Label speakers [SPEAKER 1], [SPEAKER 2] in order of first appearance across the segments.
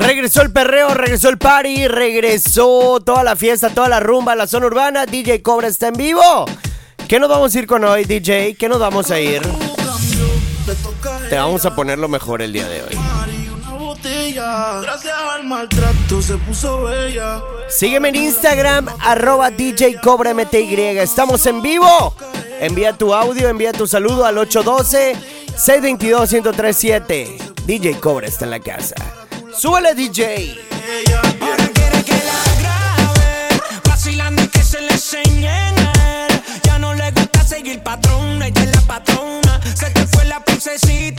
[SPEAKER 1] Regresó el perreo, regresó el party, regresó toda la fiesta, toda la rumba, la zona urbana. DJ Cobra está en vivo. ¿Qué nos vamos a ir con hoy, DJ? ¿Qué nos vamos a ir? Te vamos a poner lo mejor el día de hoy. Sígueme en Instagram, arroba DJ Cobra MTY. Estamos en vivo. Envía tu audio, envía tu saludo al 812-622-1037. DJ Cobra está en la casa. Súbele DJ.
[SPEAKER 2] Ahora quiere que la grabe, vacilando y que se le enseñe. Ya no le gusta seguir patrona y de la patrona. Se te fue la princesita.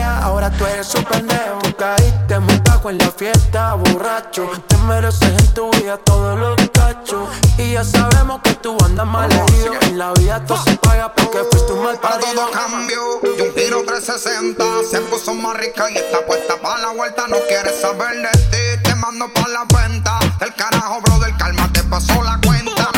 [SPEAKER 3] ahora tú
[SPEAKER 4] eres un pendejo. Caíste me cago en la fiesta, borracho. Te mereces en tu vida todos los cachos. Y ya sabemos que tú andas mal herido. En la vida todo se paga porque fuiste un mal. Para
[SPEAKER 5] todo cambio, y un tiro 360. Se puso más rica y está puesta para la vuelta. No quieres saber de ti, te mando por la cuenta. El carajo, bro, del calma te pasó la cuenta.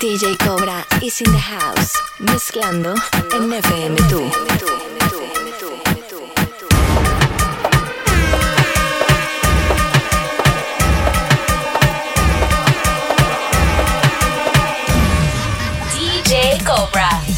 [SPEAKER 6] DJ Cobra. is in the house, mezclando NFM2. DJ Cobra.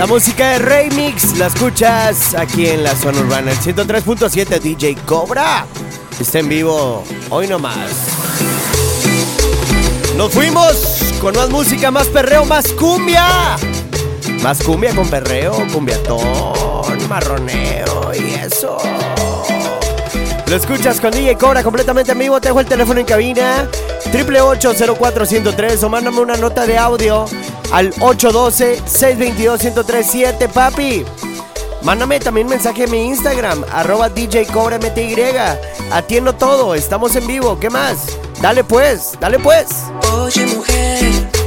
[SPEAKER 2] La
[SPEAKER 1] música de Remix la escuchas aquí en la zona urbana. El 103.7 DJ Cobra está en vivo hoy nomás. Nos fuimos con más música, más perreo, más cumbia. Más cumbia con perreo, cumbiatón, marroneo y eso. Lo escuchas con DJ Cobra completamente en vivo. Te dejo el teléfono en cabina. 888 o mándame una nota de audio al 812-622-1037, papi. Mándame también mensaje a mi Instagram, arroba DJ Cobra Atiendo todo, estamos en vivo, ¿qué más? Dale pues, dale pues.
[SPEAKER 7] Oye, mujer.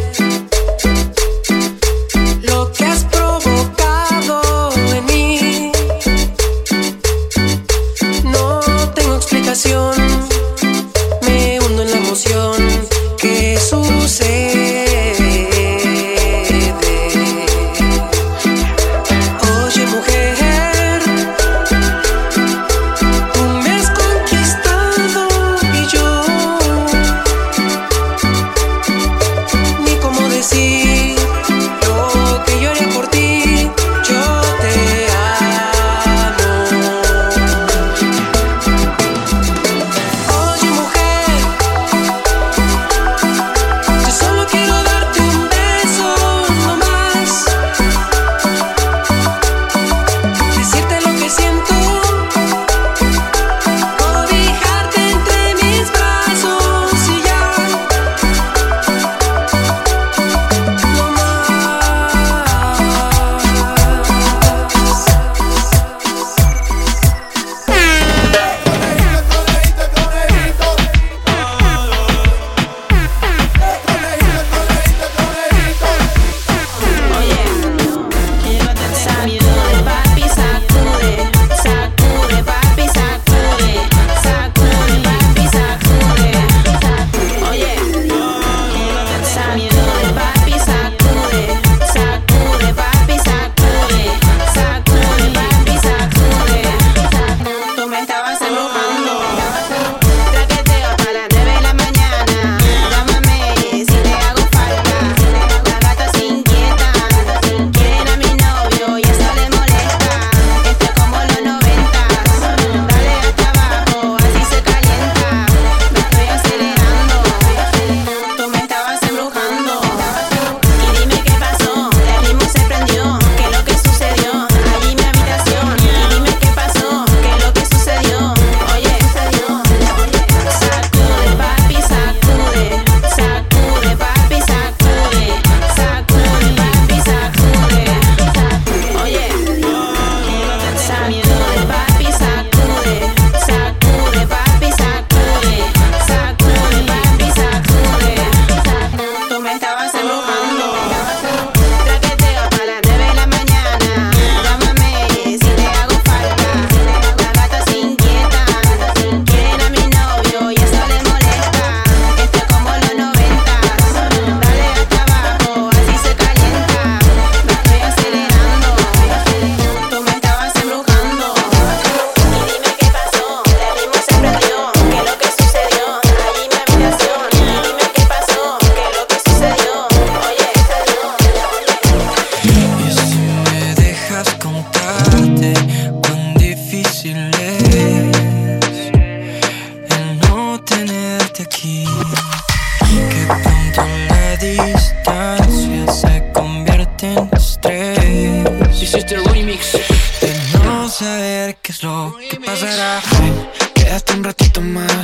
[SPEAKER 7] un ratito más.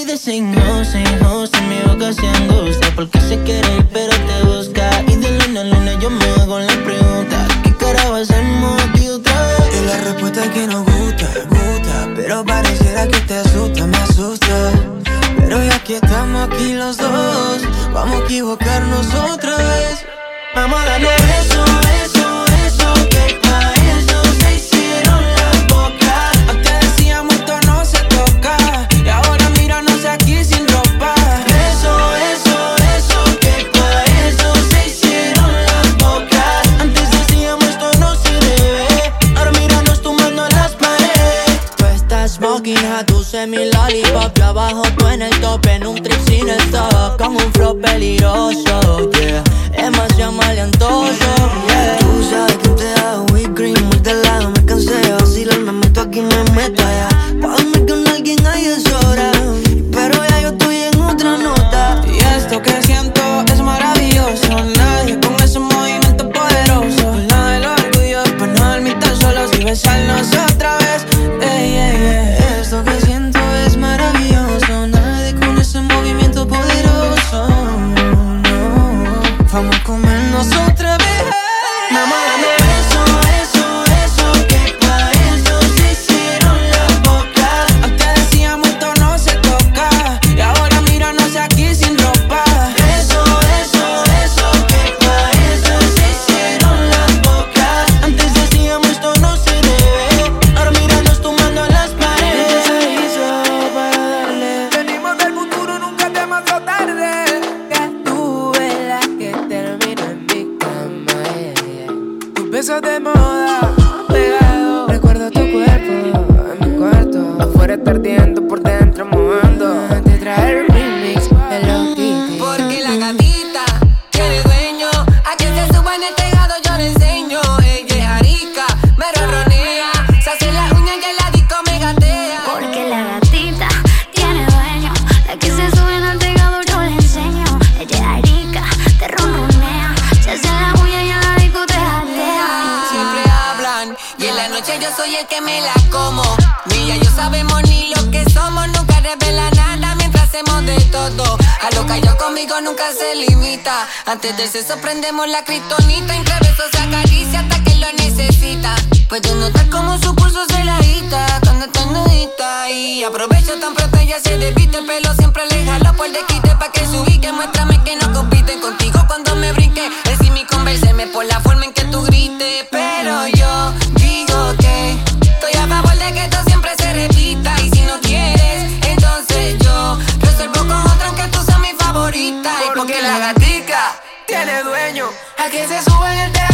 [SPEAKER 7] y
[SPEAKER 8] designos en host en mi
[SPEAKER 9] boca se angustia
[SPEAKER 10] Porque se quiere pero te busca. Y de luna a luna yo me hago la pregunta ¿Qué cara va a ser aquí otra vez?
[SPEAKER 4] Y la respuesta es que no gusta, gusta Pero pareciera que te asusta, me asusta. Pero ya que estamos aquí los dos Vamos a equivocarnos otra vez. Vamos a darle
[SPEAKER 10] besos top en un trip sin stop Con un flow peligroso, yeah Demasiado maleantoso, yeah
[SPEAKER 4] Tú sabes que te hago whipped cream muy de lado Me cansé de vacilar, me meto aquí, me meto allá Pa' dormir con alguien ahí es hora Pero ya yo estoy en otra nota
[SPEAKER 11] Y esto que siento es maravilloso. Nadie con ese movimiento poderoso. Nada del orgullo, pues no dormir tan solos y besarnos otra vez. Ey, ey, ey.
[SPEAKER 4] Esto que siento comernos otra vez
[SPEAKER 12] noche yo soy el que me la como. Ni yo sabemos ni lo que somos, nunca revela nada mientras hacemos de todo. A lo que yo conmigo nunca se limita. Antes del sexo prendemos la kriptonita, entre besos se acaricia hasta que lo necesita. Puedo notar como su pulso se la agita cuando está nudita y aprovecho tan pronto ella se despiste el pelo siempre le jalo por de quite pa que subí que muéstrame que no compiten contigo cuando me brinque. Decí mi converseme por la forma en que tú grites, pero yo
[SPEAKER 11] tiene dueño. A que se sube el tejado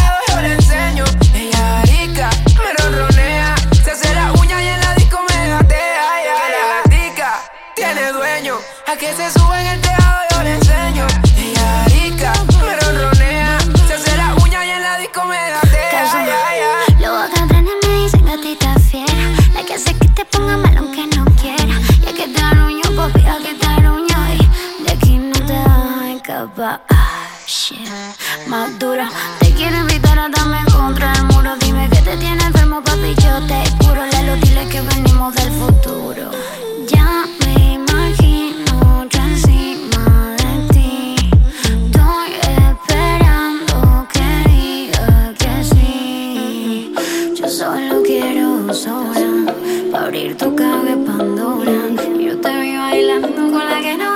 [SPEAKER 13] para abrir tu caja de Pandora. Yo te vi bailando con la que no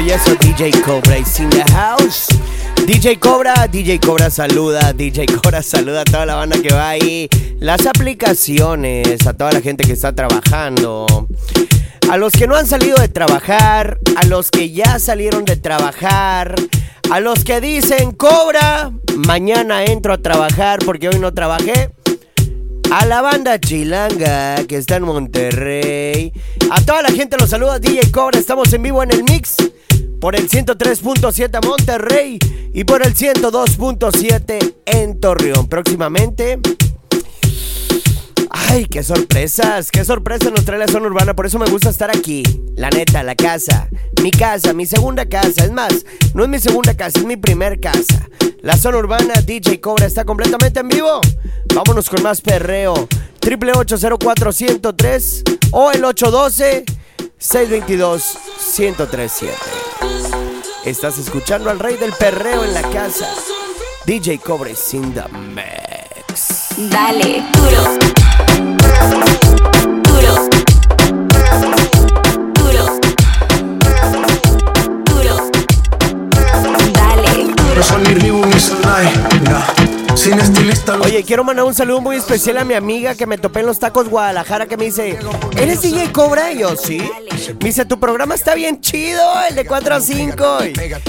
[SPEAKER 13] y
[SPEAKER 1] eso, y eso, DJ Cobra is in the house. DJ Cobra, DJ Cobra saluda, DJ Cobra saluda a toda la banda que va ahí, las aplicaciones, a toda la gente que está trabajando, a los que no han salido de trabajar, a los que ya salieron de trabajar, a los que dicen Cobra, mañana entro a trabajar porque hoy no trabajé. A la banda chilanga que está en Monterrey. A toda la gente los saluda DJ Cobra. Estamos en vivo en el mix. Por el 103.7 Monterrey y por el 102.7 en Torreón. Próximamente. Ay, qué sorpresas, qué sorpresas nos trae la zona urbana, por eso me gusta estar aquí. La neta, la casa, mi casa, mi segunda casa. Es más, no es mi segunda casa, es mi primer casa. La zona urbana, DJ Cobra está completamente en vivo. Vámonos con más perreo. Triple 804 o el 812 622 1037. Estás escuchando al rey del perreo en la casa. DJ Cobre sin the mix.
[SPEAKER 14] Dale, duro. Duro. Duro. Duro. Dale,
[SPEAKER 15] Sin estilista.
[SPEAKER 1] Oye, quiero mandar un saludo muy especial a mi amiga que me topé en los tacos Guadalajara que me dice, ¿eres DJ Cobra? Y yo, sí. Me dice, tu programa está bien chido, el de 4 a 5.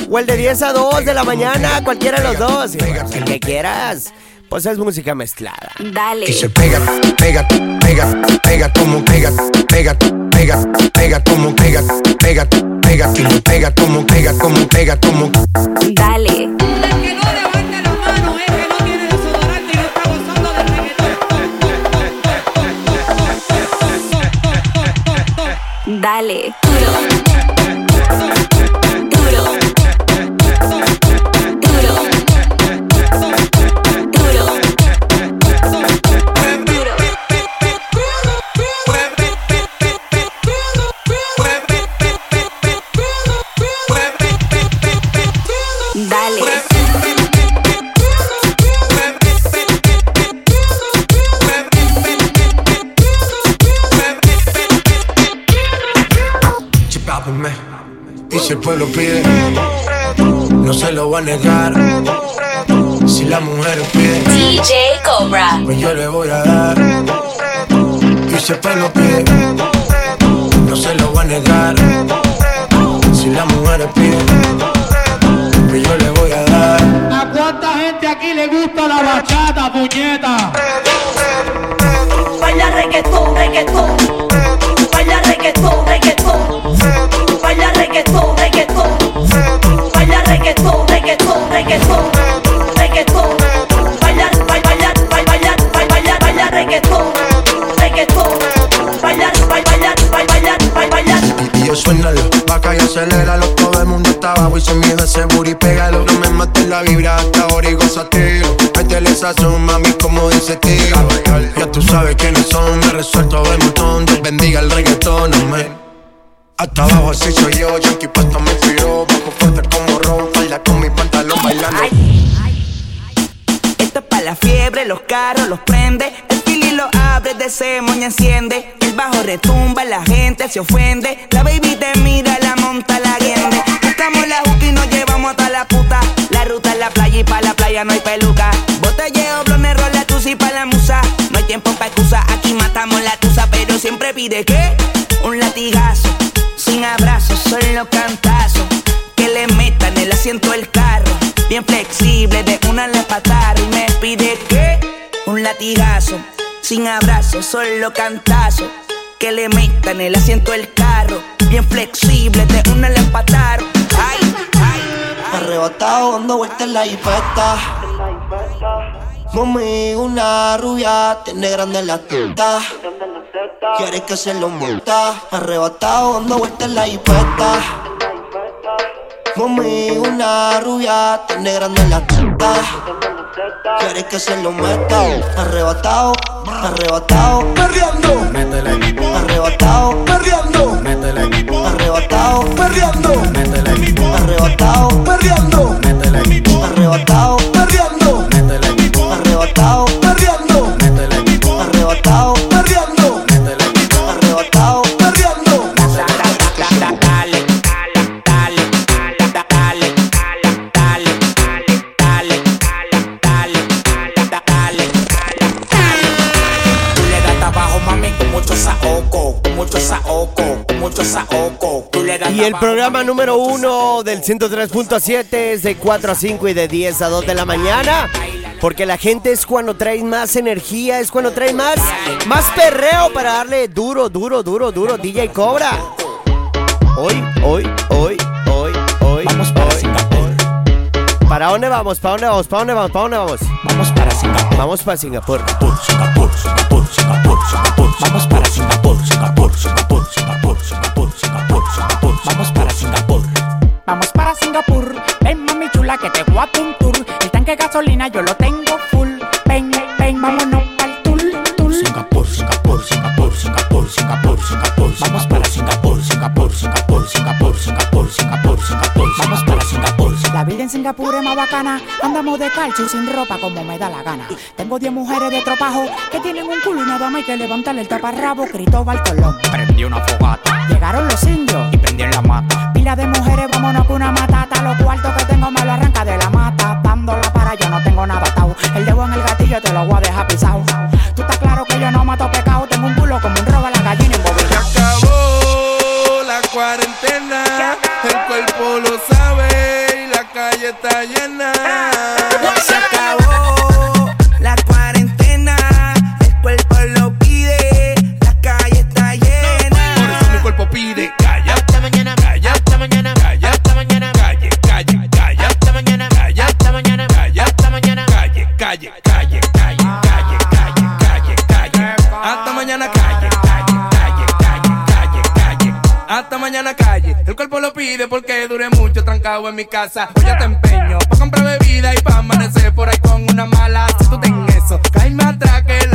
[SPEAKER 1] O el de 10 a 2 de la mañana, cualquiera de los dos. Y yo, el que quieras. Pues es música mezclada.
[SPEAKER 14] Dale.
[SPEAKER 16] Y se pega, pega, pega, pega como pega, pega, pega, pega como pega, pega, pega, pega como pega, como pega, como.
[SPEAKER 14] Dale. Dale. Duro. Duro.
[SPEAKER 16] Yo le voy a dar. Y el pueblo pide, no se lo va a negar. Si la mujer pide, pues yo le voy a dar.
[SPEAKER 17] ¿A cuánta gente aquí le gusta la bachata, puñeta?
[SPEAKER 18] Baila reggaetón, reggaetón. Baila reggaetón, reggaetón. Baila reggaetón, reggaetón. Baila reggaetón. Reggaetón.
[SPEAKER 16] Y miedo ese booty pégalo No me mates la vibra hasta ahora y gózatelo Métele sazón, mami, como dice tío Ya tú sabes quiénes son, me resuelto de montón Dios bendiga el reggaetón, amén Hasta abajo así soy yo, Yankee puesto me inspiró Bajo fuerte como rock, baila con mi pantalón bailando
[SPEAKER 19] Esto es pa' la fiebre, los carros los prende. El fili lo abre, de moña enciende. El bajo retumba, la gente se ofende. La baby te mira, la monta, la guiende. Buscamos la juca y nos llevamos hasta la puta. La ruta es la playa y pa' la playa no hay peluca. Botelleo, blonde, rola, tusi pa' la musa. No hay tiempo pa' excusa, aquí matamos la tusa. Pero siempre pide que un latigazo. Sin abrazos, solo cantazos. Que le metan el asiento del carro. Bien flexible, de una le patar y me pide que un latigazo. Sin abrazo, solo cantazo. Que le metan el asiento del carro. Bien flexible, de una le pataron.
[SPEAKER 20] Arrebatado dando vueltas en la jipeta. Mami, una rubia, tiene grande la teta. Quiere que se lo monta. Arrebatado dando vueltas en la jipeta. Mami, una rubia, tiene grande la teta. Quiere que se lo meta. Arrebatado, arrebatado. Perreando.
[SPEAKER 16] Métele,
[SPEAKER 20] Arrebatado. Perreando.
[SPEAKER 16] métele,
[SPEAKER 20] Arrebatado. Perreando. Arrebatado. Perreando.
[SPEAKER 16] métele,
[SPEAKER 20] Arrebatado. Arrebatado. Perreando.
[SPEAKER 16] métele,
[SPEAKER 20] Arrebatado. Arrebatado. Perreando.
[SPEAKER 19] Dale, dale, dale, dale, dale, dale, dale, dale, Tú le das abajo, mami, mucho saoco, mucho saoco, mucho saoco.
[SPEAKER 1] Y el programa número uno del 103.7 es de 4 a 5 y de 10 a 2 de la mañana. Porque la gente es cuando trae más energía, es cuando trae más, más perreo para darle duro, duro, duro, duro. DJ Cobra. Hoy, hoy, hoy, hoy,
[SPEAKER 21] Vamos para Singapur.
[SPEAKER 1] ¿Para dónde vamos? ¿Para dónde vamos? ¿Para dónde vamos? ¿Para dónde vamos?
[SPEAKER 21] Vamos para Singapur.
[SPEAKER 1] Vamos para Singapur.
[SPEAKER 21] Singapur, Singapur, Singapur, Singapur. Vamos para Singapur, Singapur, Singapur, Singapur, Singapur, Vamos para Singapur.
[SPEAKER 22] Ven, mami chula, que te voy a un tour. El tanque de gasolina yo lo tengo full. Ven, ven, vámonos pa'l tour, tour.
[SPEAKER 21] Singapur, Singapur, Singapur, Singapur, Singapur, Singapur. Vamos para Singapur, Singapur, Singapur, Singapur, Singapur, Singapur, Singapur. Vamos para Singapur.
[SPEAKER 22] La vida en Singapur es más bacana. Andamos de calcio y sin ropa como me da la gana. Tengo 10 mujeres de tropajo que tienen un culo y nada más hay que levantarle el taparrabo. Cristóbal Colón.
[SPEAKER 21] Prendí una fogata
[SPEAKER 22] Llegaron los indios.
[SPEAKER 23] Está llena.
[SPEAKER 19] Se acabó la cuarentena, el cuerpo lo pide, la calle está llena.
[SPEAKER 23] Por eso mi cuerpo pide calla, hasta mañana, calla, hasta mañana, calla, hasta mañana, calle, calle, calla, hasta mañana, calla, hasta mañana, calla, hasta mañana, calle, calle, calle, calle, calle, calle, calle, calle, hasta mañana, calle, calle, calle, calle, calle, calle, hasta mañana, calle. El cuerpo lo pide porque dure mucho trancado en mi casa. Hoy ya te empeño pa' comprar bebida y pa' amanecer por ahí con una mala. Si tú ten eso, caíme atrás que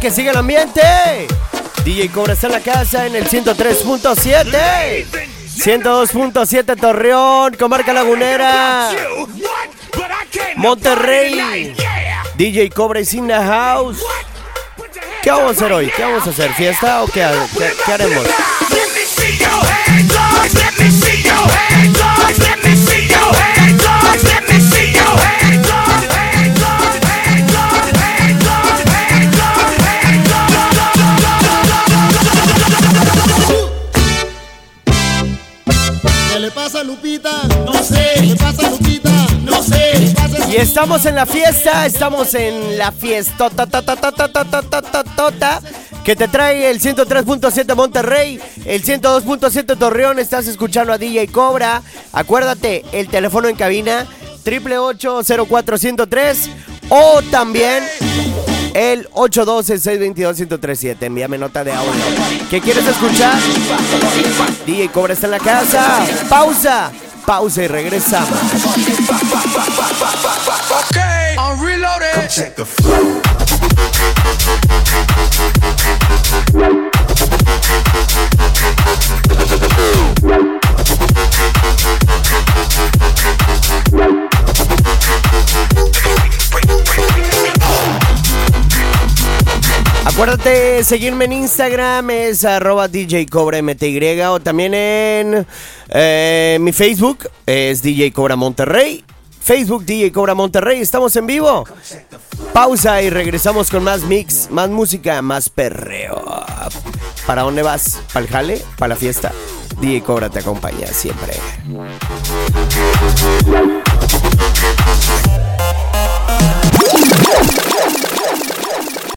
[SPEAKER 23] que
[SPEAKER 1] siga el ambiente. DJ Cobra está en la casa en el 103.7. 102.7 Torreón, Comarca Lagunera. Monterrey. DJ Cobra is in the house. ¿Qué vamos a hacer hoy? ¿Qué vamos a hacer? ¿Fiesta o qué haremos? Estamos en la fiesta, estamos en la fiesta. Que te trae el 103.7 Monterrey, el 102.7 Torreón. Estás escuchando a DJ Cobra. Acuérdate, el teléfono en cabina 888-0403 o también el 812-622-1037. Envíame nota de audio. ¿Qué quieres escuchar? DJ Cobra está en la casa. Pausa pausa y regresamos.
[SPEAKER 23] Okay, I'm reloaded. Come check the
[SPEAKER 1] Acuérdate seguirme en Instagram, es arroba DJ Cobra MTY o también en eh, mi Facebook, es DJ Cobra Monterrey. Facebook DJ Cobra Monterrey, estamos en vivo. Pausa y regresamos con más mix, más música, más perreo. ¿Para dónde vas? ¿Para el jale? ¿Para la fiesta? DJ Cobra te acompaña siempre.